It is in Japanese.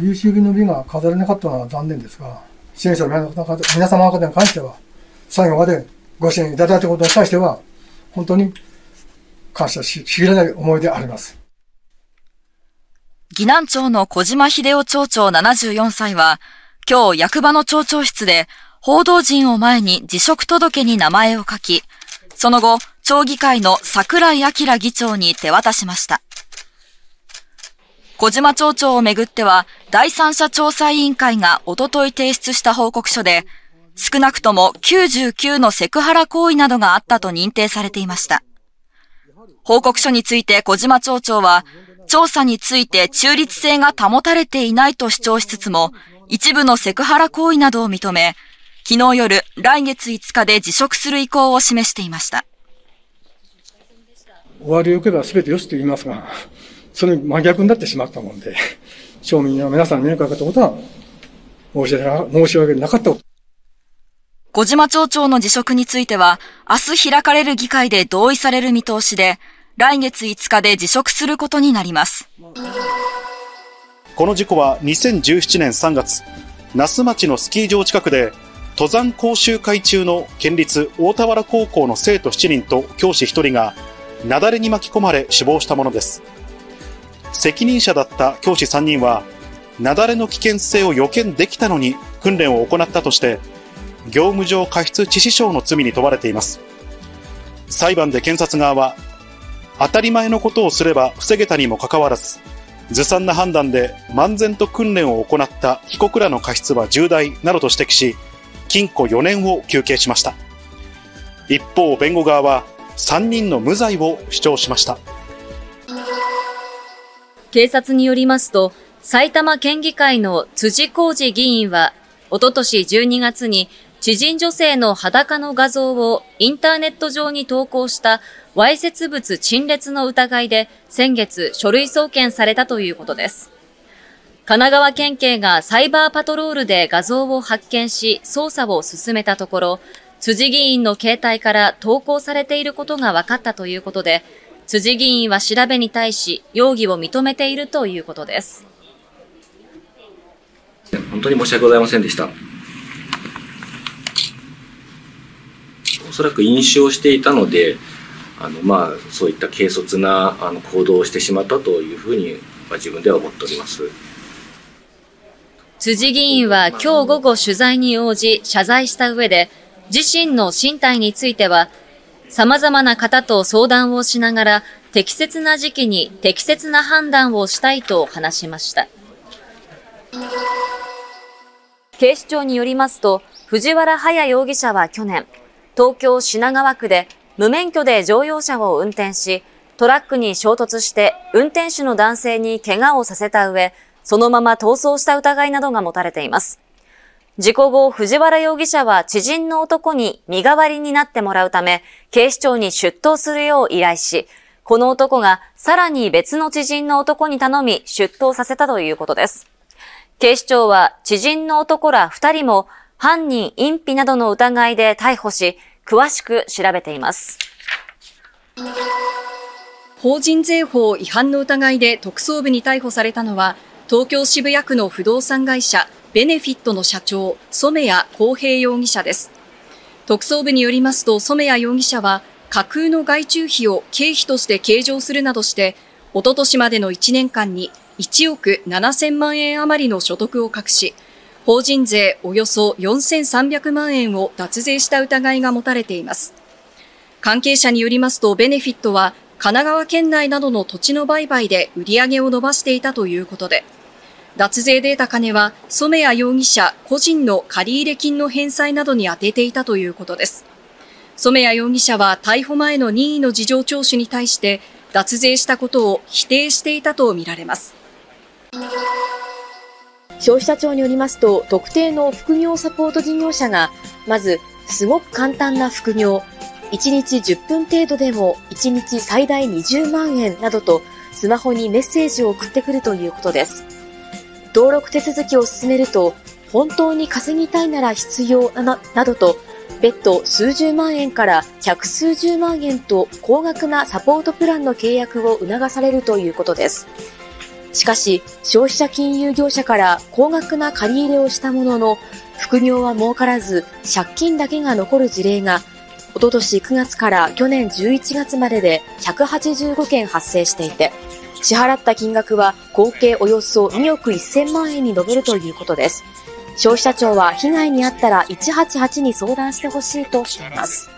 優秀の美が飾れなかったのは残念ですが、支援者の皆様方に関しては、最後までご支援いただいたことに対しては、本当に感謝しきれない思いであります。岐南町の小島秀夫町長74歳は、今日役場の町長室で報道陣を前に辞職届に名前を書き、その後、町議会の桜井明議長に手渡しました。小島町長をめぐっては、第三者調査委員会がおととい提出した報告書で、少なくとも99のセクハラ行為などがあったと認定されていました。報告書について小島町長は、調査について中立性が保たれていないと主張しつつも、一部のセクハラ行為などを認め、昨日夜、来月5日で辞職する意向を示していました。終わりを受けば全てよしと言いますが、それに真逆になってしまったもんで、町民の皆さんに迷惑かけたことは申し訳申し訳なかった。小島町長の辞職については、明日開かれる議会で同意される見通しで、来月5日で辞職することになります。この事故は2017年3月、那須町のスキー場近くで、登山講習会中の県立大田原高校の生徒7人と教師1人が、雪崩に巻き込まれ死亡したものです。責任者だった教師3人は、雪崩の危険性を予見できたのに訓練を行ったとして、業務上過失致死傷の罪に問われています。裁判で検察側は、当たり前のことをすれば防げたにもかかわらず、ずさんな判断で漫然と訓練を行った被告らの過失は重大などと指摘し、禁錮4年を求刑しました。一方、弁護側は3人の無罪を主張しました。警察によりますと、埼玉県議会の辻浩二議員は、おととし12月に知人女性の裸の画像をインターネット上に投稿したわいせつ物陳列の疑いで先月書類送検されたということです。神奈川県警がサイバーパトロールで画像を発見し捜査を進めたところ、辻議員の携帯から投稿されていることが分かったということで、辻議員は調べに対し容疑を認めているということです。本当に申し訳ございませんでした。おそらく飲酒をしていたので、あのまあ、そういった軽率なあの行動をしてしまったというふうに、まあ、自分では思っております。辻議員は今日午後取材に応じ謝罪した上で、自身の身体については、様々な方と相談をしながら、適切な時期に適切な判断をしたいと話しました。警視庁によりますと、藤原隼容疑者は去年、東京品川区で無免許で乗用車を運転し、トラックに衝突して運転手の男性に怪我をさせた上、そのまま逃走した疑いなどが持たれています。事故後、藤原容疑者は知人の男に身代わりになってもらうため、警視庁に出頭するよう依頼し、この男がさらに別の知人の男に頼み出頭させたということです。警視庁は知人の男ら2人も犯人隠避などの疑いで逮捕し、詳しく調べています。法人税法違反の疑いで特捜部に逮捕されたのは、東京渋谷区の不動産会社ベネフィットの社長、染谷公平容疑者です。特捜部によりますと、染谷容疑者は架空の外注費を経費として計上するなどして、おととしまでの1年間に1億7000万円余りの所得を隠し、法人税およそ4300万円を脱税した疑いが持たれています。関係者によりますと、ベネフィットは神奈川県内などの土地の売買で売り上げを伸ばしていたということで、脱税で得た金は染谷容疑者個人の借入金の返済などに充てていたということです。染谷容疑者は逮捕前の任意の事情聴取に対して脱税したことを否定していたとみられます。消費者庁によりますと、特定の副業サポート事業者が、まず、すごく簡単な副業、1日10分程度でも1日最大20万円などと、スマホにメッセージを送ってくるということです。登録手続きを進めると、本当に稼ぎたいなら必要ななどと、別途数十万円から百数十万円と高額なサポートプランの契約を促されるということです。しかし、消費者金融業者から高額な借り入れをしたものの、副業は儲からず、借金だけが残る事例が、おととし9月から去年11月までで185件発生していて、支払った金額は合計およそ2億1000万円に上るということです。消費者庁は被害に遭ったら188に相談してほしいとしています。